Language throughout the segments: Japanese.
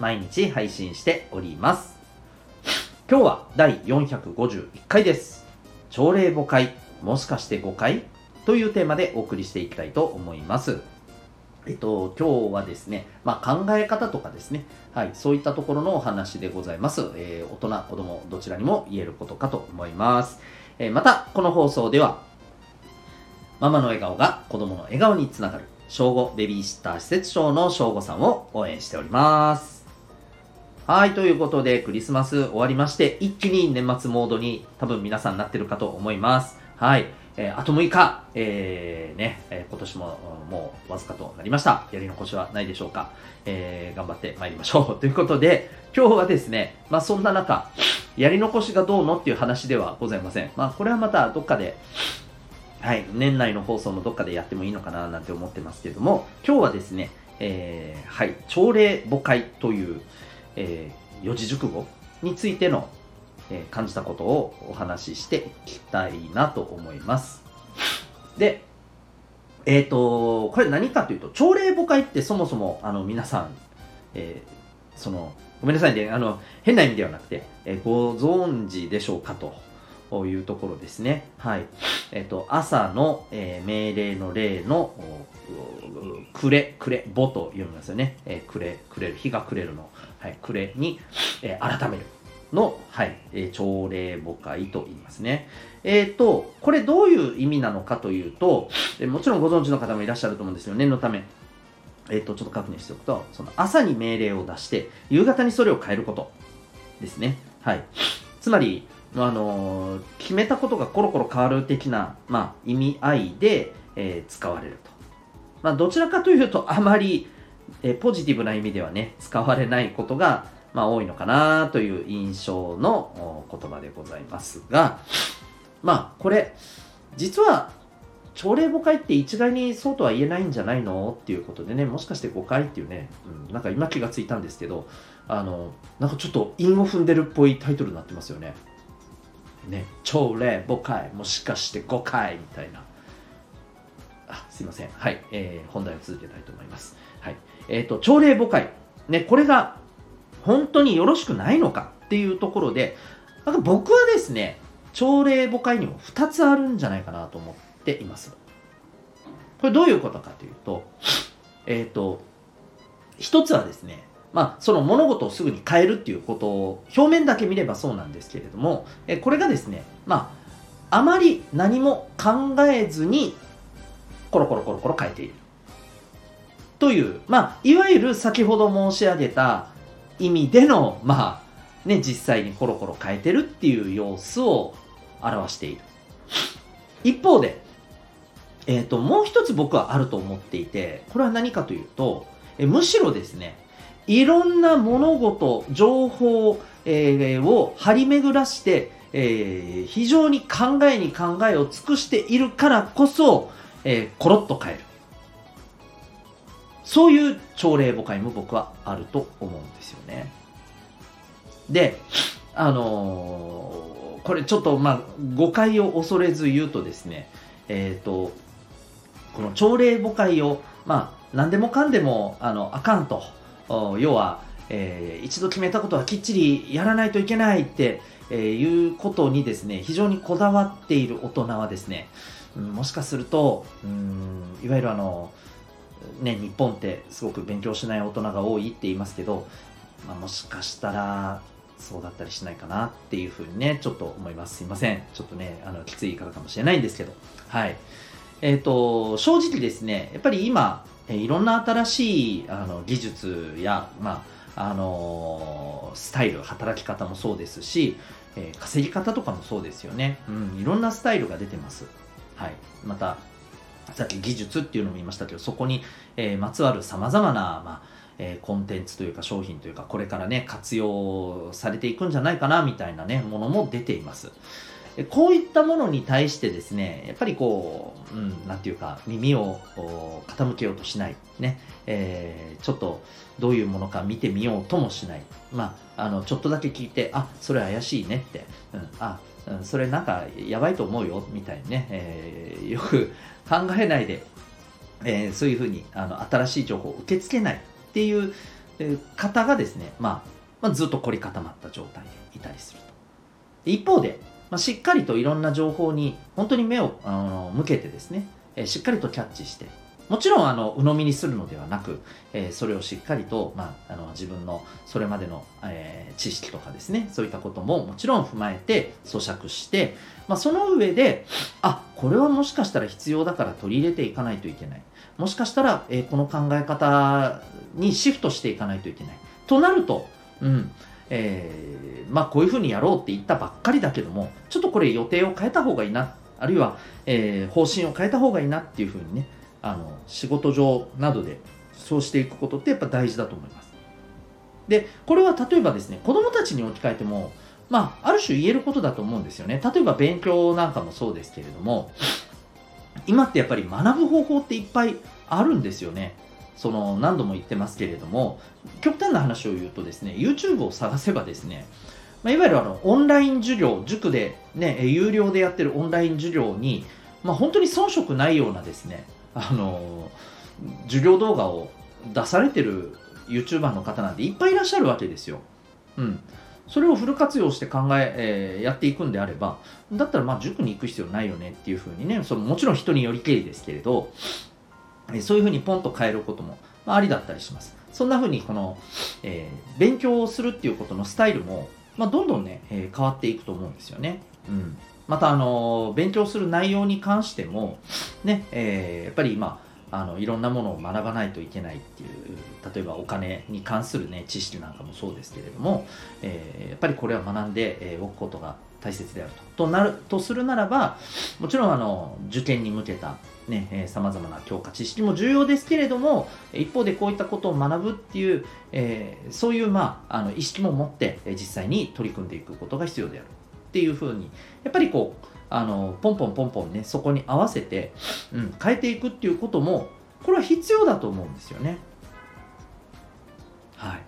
毎日配信しております今日は第451回です朝礼5回もしかして5回というテーマでお送りしていきたいと思いますえっと、今日はですね、まあ、考え方とかですね、はい、そういったところのお話でございます。えー、大人、子供、どちらにも言えることかと思います。えー、また、この放送では、ママの笑顔が子供の笑顔につながる、正午ベビーシッター施設長の正午さんを応援しております。はい、ということで、クリスマス終わりまして、一気に年末モードに多分皆さんなってるかと思います。はい。えー、あと6日、えー、ね、えー、今年ももうわずかとなりました。やり残しはないでしょうか。えー、頑張って参りましょう。ということで、今日はですね、まあそんな中、やり残しがどうのっていう話ではございません。まあこれはまたどっかで、はい、年内の放送のどっかでやってもいいのかななんて思ってますけども、今日はですね、えー、はい、朝礼母会という、えー、四字熟語についてのえ感じたことをお話ししていきたいなと思います。で、えっ、ー、と、これ何かというと、朝礼母会ってそもそも、あの、皆さん、えー、その、ごめんなさいね、あの、変な意味ではなくて、えー、ご存知でしょうかというところですね。はい。えっ、と、朝の、え命令の例の、くれ、くれ、ぼと読みますよね。えくれ、くれる、日が暮れるの、はい、くれに、え改める。の、はい、えー、朝礼母会と言いますね。えっ、ー、と、これどういう意味なのかというと、えー、もちろんご存知の方もいらっしゃると思うんですよ。念のため。えっ、と、ちょっと確認しておくと、その朝に命令を出して、夕方にそれを変えることですね。はい。つまり、あの決めたことがコロコロ変わる的な、まあ、意味合いで、え使われると。まあ、どちらかというと、あまり、えポジティブな意味ではね、使われないことが、まあ、多いのかなという印象の言葉でございますが、まあ、これ、実は、朝礼誤解って一概にそうとは言えないんじゃないのっていうことでね、もしかして誤解っていうね、うん、なんか今気がついたんですけど、あの、なんかちょっと韻を踏んでるっぽいタイトルになってますよね。ね、朝礼誤解、もしかして誤解みたいな。すいません。はい、えー、本題を続けたいと思います。はい。えっ、ー、と、朝礼誤解。ね、これが本当によろしくないのか？っていうところで、なんか僕はですね、朝礼母会にも2つあるんじゃないかなと思っています。これどういうことかというと、えっ、ー、と、一つはですね、まあ、その物事をすぐに変えるっていうことを表面だけ見ればそうなんですけれども、えこれがですね、まあ、あまり何も考えずにコロコロコロコロ変えている。という、まあ、いわゆる先ほど申し上げた意味での、まあ、ね、実際にコロコロ変えてるっていう様子を表している。一方で、えっ、ー、と、もう一つ僕はあると思っていて、これは何かというと、えむしろですね、いろんな物事、情報、えー、を張り巡らして、えー、非常に考えに考えを尽くしているからこそ、えー、コロッと変える。そういう朝礼母会も僕はあると思うんですよね。で、あのー、これちょっとまあ誤解を恐れず言うとですね、えっ、ー、と、この朝礼母会を、まあ何でもかんでもあのあかんと、要は、えー、一度決めたことはきっちりやらないといけないって、えー、いうことにですね、非常にこだわっている大人はですね、もしかすると、うん、いわゆるあの、ね、日本ってすごく勉強しない大人が多いって言いますけど、まあ、もしかしたらそうだったりしないかなっていうふうにね、ちょっと思います。すいません。ちょっとね、あの、きつい言い方かもしれないんですけど。はい。えっ、ー、と、正直ですね、やっぱり今、いろんな新しいあの技術や、まあ、あの、スタイル、働き方もそうですし、えー、稼ぎ方とかもそうですよね。うん、いろんなスタイルが出てます。はい。また、さっき技術っていうのも言いましたけど、そこに、えー、まつわる様々な、まあえー、コンテンツというか商品というかこれからね活用されていくんじゃないかなみたいなねものも出ています。こういったものに対してですねやっぱりこう、うん、なんていうか耳を傾けようとしない。ね、えー、ちょっとどういうものか見てみようともしない。まああのちょっとだけ聞いてあそれ怪しいねって、うん、あそれなんかやばいと思うよみたいにね、えー、よく考えないで、えー、そういうふうにあの新しい情報を受け付けないっていう方がですね、まあ、まあ、ずっと凝り固まった状態でいたりすると。一方で、まあ、しっかりといろんな情報に本当に目をあの向けてですね、えー、しっかりとキャッチして、もちろんあの鵜呑みにするのではなく、えー、それをしっかりと、まあ、あの自分のそれまでの、えー、知識とかですねそういったことももちろん踏まえて咀嚼して、まあ、その上であこれはもしかしたら必要だから取り入れていかないといけない。もしかしたら、えー、この考え方にシフトしていかないといけない。となると、うんえー、まあこういうふうにやろうって言ったばっかりだけどもちょっとこれ予定を変えた方がいいなあるいは、えー、方針を変えた方がいいなっていうふうにねあの仕事上などでそうしていくことってやっぱ大事だと思います。でこれは例えばですね子供たちに置き換えてもまあある種言えることだと思うんですよね。例えば勉強なんかもそうですけれども今ってやっぱり学ぶ方法っていっぱいあるんですよね。その何度も言ってますけれども極端な話を言うとですね YouTube を探せばですねまあ、いわゆるあのオンライン授業、塾で、ね、有料でやってるオンライン授業に、まあ、本当に遜色ないようなですね、あの授業動画を出されてる YouTuber の方なんていっぱいいらっしゃるわけですよ。うん。それをフル活用して考ええー、やっていくんであれば、だったらまあ塾に行く必要ないよねっていうふうにね、そのもちろん人によりけりですけれど、えそういうふうにポンと変えることも、まあ、ありだったりします。そんなふうにこの、えー、勉強をするっていうことのスタイルも、まあ、どんどんね、えー、変わっていくと思うんですよね。うん。また、あの、勉強する内容に関しても、ね、えー、やっぱり今、あのいろんなものを学ばないといけないっていう例えばお金に関する、ね、知識なんかもそうですけれども、えー、やっぱりこれは学んでおくことが大切であると。となるとするならばもちろんあの受験に向けたさまざまな教科知識も重要ですけれども一方でこういったことを学ぶっていう、えー、そういう、まあ、あの意識も持って実際に取り組んでいくことが必要であるっていうふうにやっぱりこうあのポンポンポンポンねそこに合わせて、うん、変えていくっていうこともこれは必要だと思うんですよね。はい、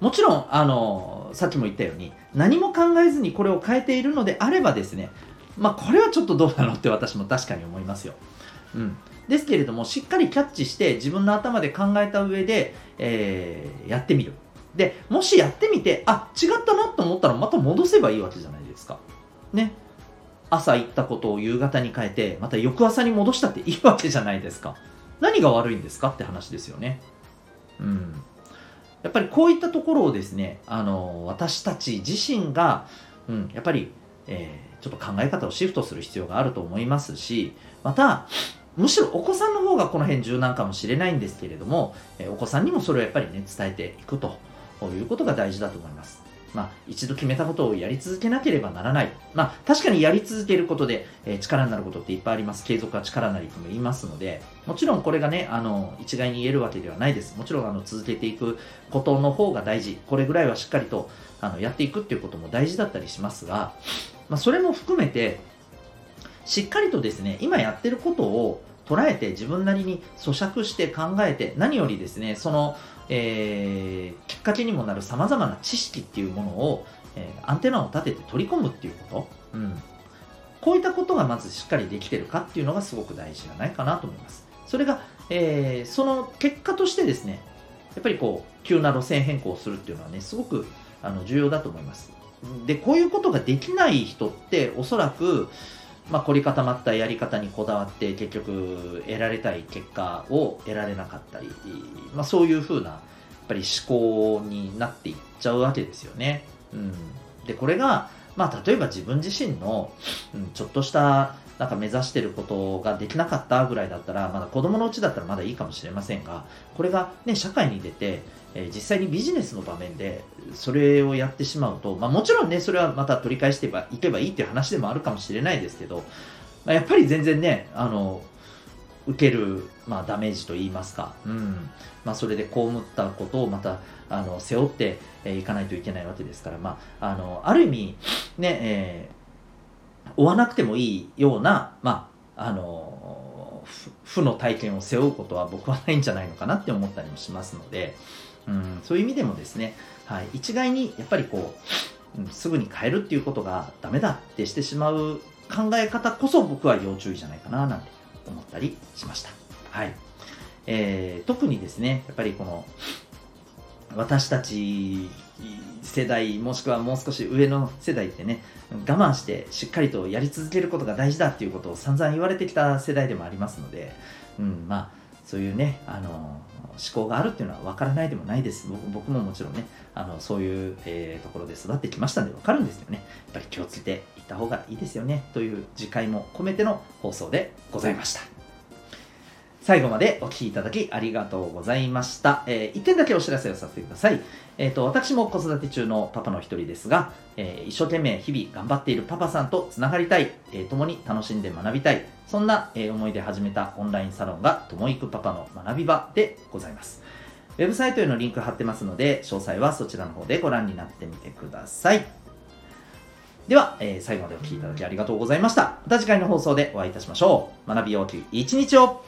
もちろんあのさっきも言ったように何も考えずにこれを変えているのであればですねまあこれはちょっとどうなのって私も確かに思いますよ。うん、ですけれどもしっかりキャッチして自分の頭で考えた上で、えー、やってみる。でもしやってみてあ違ったなと思ったらまた戻せばいいわけじゃないですか？ね。朝行ったことを夕方に変えて、また翌朝に戻したっていいわけじゃないですか。何が悪いんですか？って話ですよね。うん。やっぱりこういったところをですね、あの、私たち自身が、うん、やっぱり、えー、ちょっと考え方をシフトする必要があると思いますし、また、むしろお子さんの方がこの辺柔軟かもしれないんですけれども、えお子さんにもそれをやっぱりね、伝えていくということが大事だと思います。まあ、一度決めたことをやり続けなければならない。まあ、確かにやり続けることで、えー、力になることっていっぱいあります。継続は力なりとも言いますので、もちろんこれがね、あの、一概に言えるわけではないです。もちろん、あの、続けていくことの方が大事。これぐらいはしっかりと、あの、やっていくっていうことも大事だったりしますが、まあ、それも含めて、しっかりとですね、今やってることを捉えて自分なりに咀嚼して考えて、何よりですね、その、えー、っかけにもなるさまざまな知識っていうものを、えー、アンテナを立てて取り込むっていうこと、うん、こういったことがまずしっかりできてるかっていうのがすごく大事じゃないかなと思います。それが、えー、その結果としてですね、やっぱりこう、急な路線変更をするっていうのはね、すごくあの重要だと思います。で、こういうことができない人っておそらく、まあ、凝り固まったやり方にこだわって結局得られたい結果を得られなかったり、まあ、そういうふうなぱり思考になっていっちゃうわけですよね。うん、でこれが、まあ、例えば自分自身の、うん、ちょっとしたなんか目指してることができなかったぐらいだったらまだ子供のうちだったらまだいいかもしれませんがこれが、ね、社会に出てえー、実際にビジネスの場面でそれをやってしまうと、まあ、もちろんねそれはまた取り返していけばいいっていう話でもあるかもしれないですけど、まあ、やっぱり全然ねあの受ける、まあ、ダメージといいますか、うん。まあ、それで被ったことをまたあの背負ってい、かないといけないわけですから、まあ、あのある意味、ねえー、追わなくてもいいような、まあ、あの負の体験を背負うことは僕はないんじゃないのかなって思ったりもしますので、うん、そういう意味でもですね、はい、一概にやっぱりこう、うん、すぐに変えるっていうことがダメだってしてしまう考え方こそ僕は要注意じゃないかななんて思ったりしました。はい。えー、特にですね、やっぱりこの、私たち世代、もしくはもう少し上の世代ってね、我慢してしっかりとやり続けることが大事だっていうことを散々言われてきた世代でもありますので、うん、まあ、そういうね、あの、思考があるっていうのは分からないでもないです。僕ももちろんね、あのそういう、えー、ところで育ってきましたんで分かるんですよね。やっぱり気をつけていった方がいいですよね。という次回も込めての放送でございました。最後までお聴きいただきありがとうございました。えー、1点だけお知らせをさせてください。えっ、ー、と、私も子育て中のパパの一人ですが、えー、一生懸命日々頑張っているパパさんとつながりたい、えー、共に楽しんで学びたい、そんな、え、思いで始めたオンラインサロンが、ともいくパパの学び場でございます。ウェブサイトへのリンク貼ってますので、詳細はそちらの方でご覧になってみてください。では、えー、最後までお聴きいただきありがとうございました。また次回の放送でお会いいたしましょう。学びようき一日を